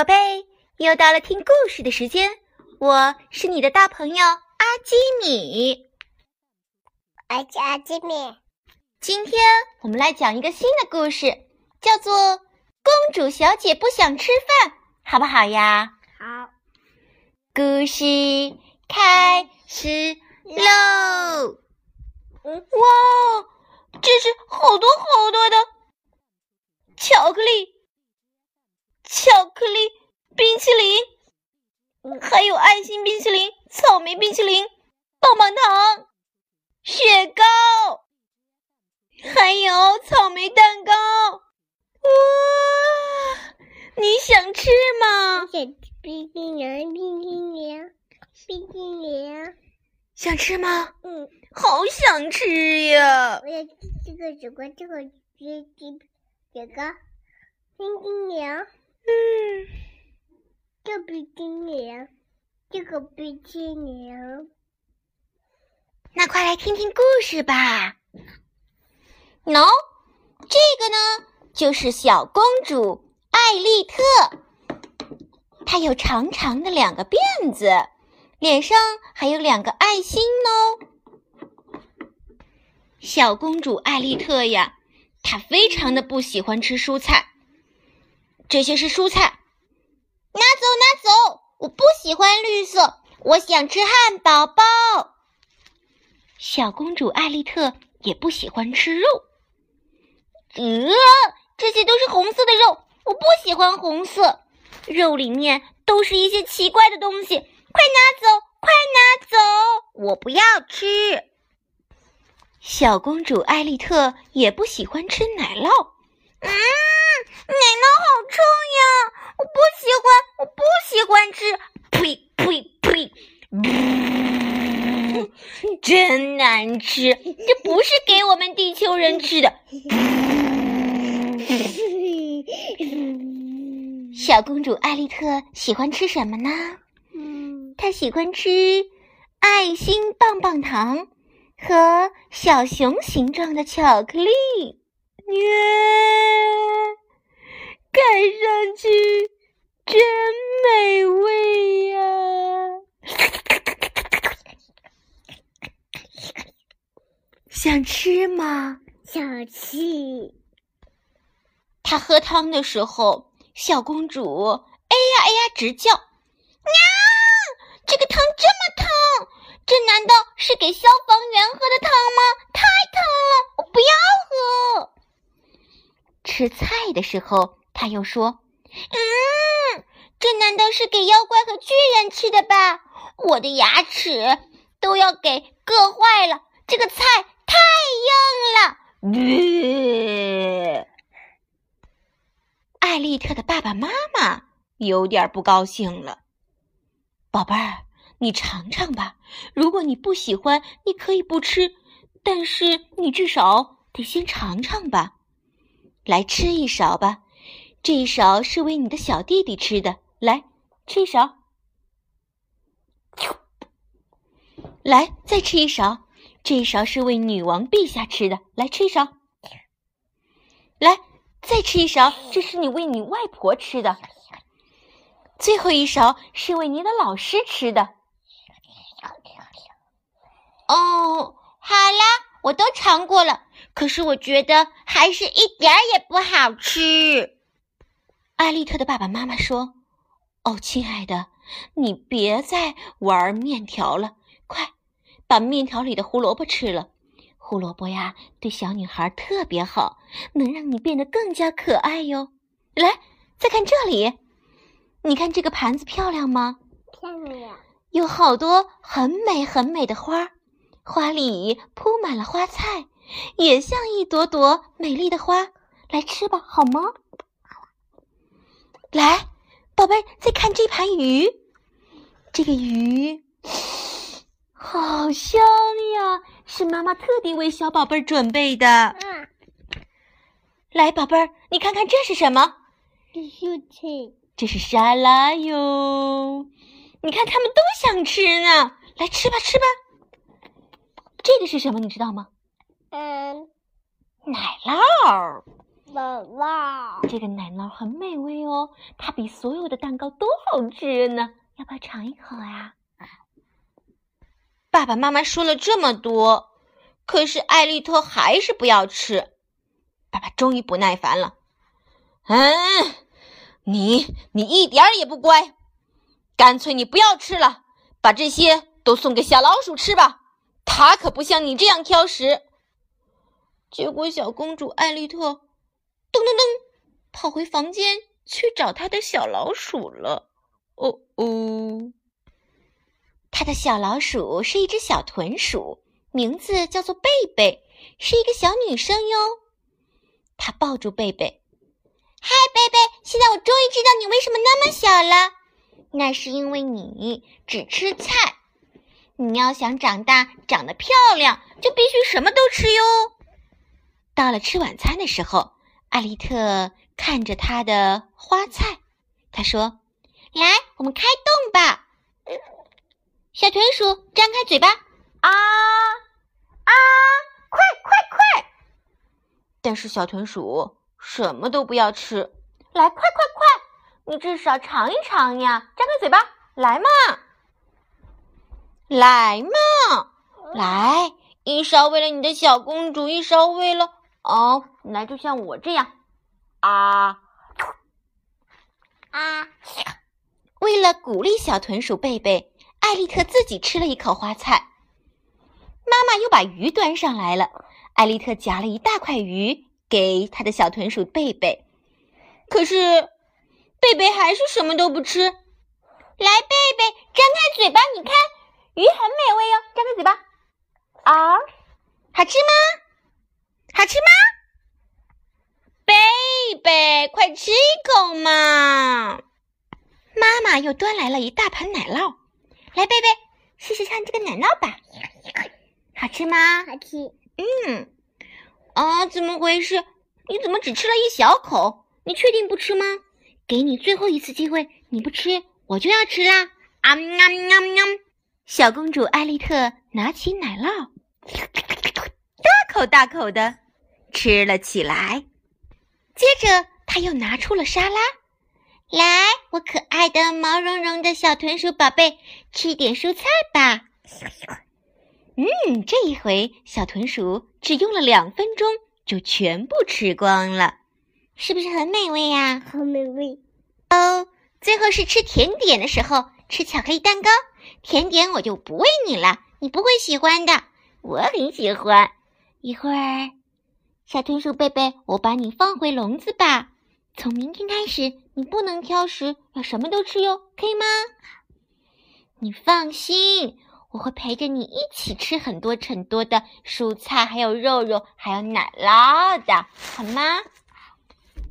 宝贝，又到了听故事的时间，我是你的大朋友阿基米。我是阿基米。今天我们来讲一个新的故事，叫做《公主小姐不想吃饭》，好不好呀？好。故事开始喽！哇，这是好多好多的巧克力。巧克力冰淇淋，还有爱心冰淇淋、草莓冰淇淋、棒棒糖、雪糕，还有草莓蛋糕。哇，你想吃吗？想吃冰淇淋，冰淇淋，冰淇淋。想吃吗？嗯，好想吃呀！我要吃这个这个，这个雪雪糕，冰淇淋。嗯，这冰淇淋，这个冰淇淋。那快来听听故事吧。喏，这个呢，就是小公主艾丽特。她有长长的两个辫子，脸上还有两个爱心哦。小公主艾丽特呀，她非常的不喜欢吃蔬菜。这些是蔬菜，拿走拿走！我不喜欢绿色，我想吃汉堡包。小公主艾丽特也不喜欢吃肉，呃，这些都是红色的肉，我不喜欢红色。肉里面都是一些奇怪的东西，快拿走，快拿走！我不要吃。小公主艾丽特也不喜欢吃奶酪，嗯。奶酪好臭呀！我不喜欢，我不喜欢吃。呸呸呸！真难吃，这不是给我们地球人吃的。小公主艾丽特喜欢吃什么呢？她喜欢吃爱心棒棒糖和小熊形状的巧克力。耶！看上去真美味呀！想吃吗？想吃。他喝汤的时候，小公主哎呀哎呀直叫，娘！这个汤这么烫，这难道是给消防员喝的汤吗？太烫了，我不要喝。吃菜的时候。他又说：“嗯，这难道是给妖怪和巨人吃的吧？我的牙齿都要给硌坏了，这个菜太硬了。”艾丽特的爸爸妈妈有点不高兴了。宝贝儿，你尝尝吧。如果你不喜欢，你可以不吃，但是你至少得先尝尝吧。来吃一勺吧。这一勺是为你的小弟弟吃的，来吃一勺。来，再吃一勺。这一勺是为女王陛下吃的，来吃一勺。来，再吃一勺，这是你为你外婆吃的。最后一勺是为你的老师吃的。哦，好啦，我都尝过了，可是我觉得还是一点儿也不好吃。艾丽特的爸爸妈妈说：“哦，亲爱的，你别再玩面条了，快把面条里的胡萝卜吃了。胡萝卜呀，对小女孩特别好，能让你变得更加可爱哟。来，再看这里，你看这个盘子漂亮吗？漂亮，有好多很美很美的花，花里铺满了花菜，也像一朵朵美丽的花。来吃吧，好吗？”来，宝贝，再看这盘鱼，这个鱼好香呀，是妈妈特地为小宝贝儿准备的。嗯，来，宝贝儿，你看看这是什么？这是菜，这是沙拉哟。你看他们都想吃呢，来吃吧，吃吧。这个是什么？你知道吗？嗯，奶酪。宝宝，这个奶酪很美味哦，它比所有的蛋糕都好吃呢。要不要尝一口啊？爸爸妈妈说了这么多，可是艾丽特还是不要吃。爸爸终于不耐烦了，嗯，你你一点儿也不乖，干脆你不要吃了，把这些都送给小老鼠吃吧，它可不像你这样挑食。结果小公主艾丽特。噔噔噔，跑回房间去找他的小老鼠了。哦哦，他的小老鼠是一只小豚鼠，名字叫做贝贝，是一个小女生哟。他抱住贝贝，嗨，贝贝，现在我终于知道你为什么那么小了。那是因为你只吃菜。你要想长大长得漂亮，就必须什么都吃哟。到了吃晚餐的时候。艾丽特看着他的花菜，他说：“来，我们开动吧。”小豚鼠张开嘴巴，啊啊，快快快！但是小豚鼠什么都不要吃。来，快快快！你至少尝一尝呀！张开嘴巴，来嘛，来嘛，来！一勺为了你的小公主，一勺为了……哦，来，就像我这样，啊啊！为了鼓励小豚鼠贝贝，艾丽特自己吃了一口花菜。妈妈又把鱼端上来了，艾丽特夹了一大块鱼给他的小豚鼠贝贝。可是贝贝还是什么都不吃。来，贝贝，张开嘴巴，你看，鱼很美味哟，张开嘴巴。啊，好吃吗？好吃吗，贝贝？快吃一口嘛！妈妈又端来了一大盘奶酪，来，贝贝，试试看这个奶酪吧，好吃吗？好吃。嗯，啊，怎么回事？你怎么只吃了一小口？你确定不吃吗？给你最后一次机会，你不吃，我就要吃啦！啊喵喵喵！小公主艾丽特拿起奶酪。大口大口的吃了起来，接着他又拿出了沙拉，来，我可爱的毛茸茸的小豚鼠宝贝，吃点蔬菜吧。嗯，这一回小豚鼠只用了两分钟就全部吃光了，是不是很美味呀？好美味哦！最后是吃甜点的时候，吃巧克力蛋糕。甜点我就不喂你了，你不会喜欢的，我很喜欢。一会儿，小豚鼠贝贝，我把你放回笼子吧。从明天开始，你不能挑食，要什么都吃哟，可以吗？你放心，我会陪着你一起吃很多很多的蔬菜，还有肉肉，还有奶酪的，好吗？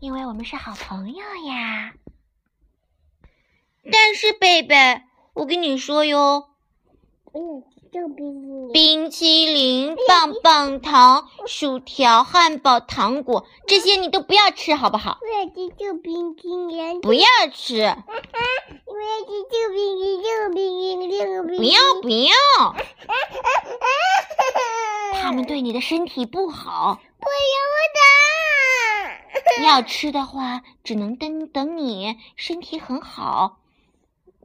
因为我们是好朋友呀。但是，贝贝，我跟你说哟，嗯。冰淇淋、棒棒糖、薯条、汉堡、糖果，这些你都不要吃，好不好？我要吃这冰淇淋。不要吃。我要吃这冰淇淋，这冰淇淋，这冰淇淋。不要不要。他们对你的身体不好。不要的。要吃的话，只能等等你身体很好，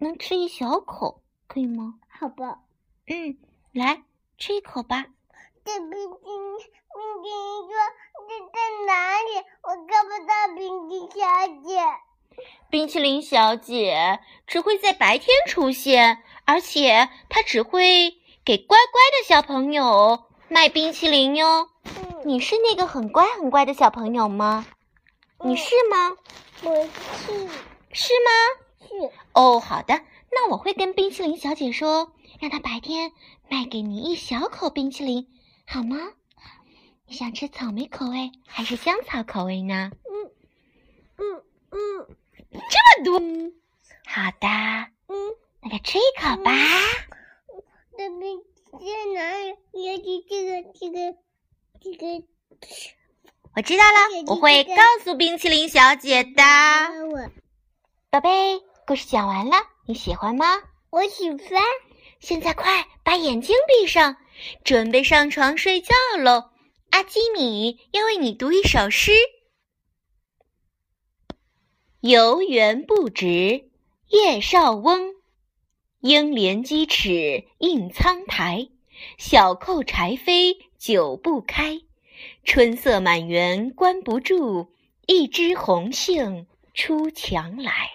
能吃一小口，可以吗？好吧。嗯，来吃一口吧。这冰淇淋，冰淇淋说这在哪里？我看不到冰淇淋小姐。冰淇淋小姐只会在白天出现，而且她只会给乖乖的小朋友卖冰淇淋哟。你是那个很乖很乖的小朋友吗？你是吗？我是。是吗？是。哦，好的，那我会跟冰淇淋小姐说。让她白天卖给你一小口冰淇淋，好吗？你想吃草莓口味还是香草口味呢？嗯嗯嗯，这么多，好的，嗯，那就吃一口吧。这边在哪里？要去这个这个这个。我知道了，我会告诉冰淇淋小姐的。宝贝，故事讲完了，你喜欢吗？我喜欢。现在快把眼睛闭上，准备上床睡觉喽！阿基米要为你读一首诗。游园不值叶绍翁。应怜屐齿印苍苔，小扣柴扉久不开。春色满园关不住，一枝红杏出墙来。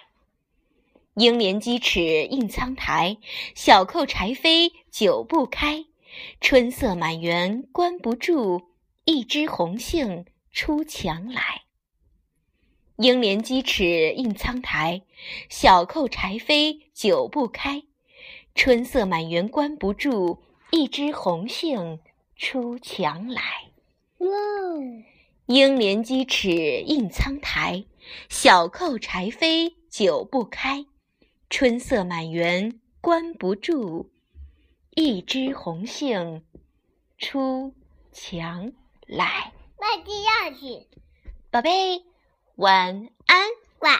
应怜鸡齿映苍苔，小扣柴扉久不开。春色满园关不住，一枝红杏出墙来。应怜鸡齿映苍苔，小扣柴扉久不开。春色满园关不住，一枝红杏出墙来。哇！应怜鸡齿映苍苔，小扣柴扉久不开。春色满园关不住，一枝红杏出墙来。外地要去，宝贝，晚安。晚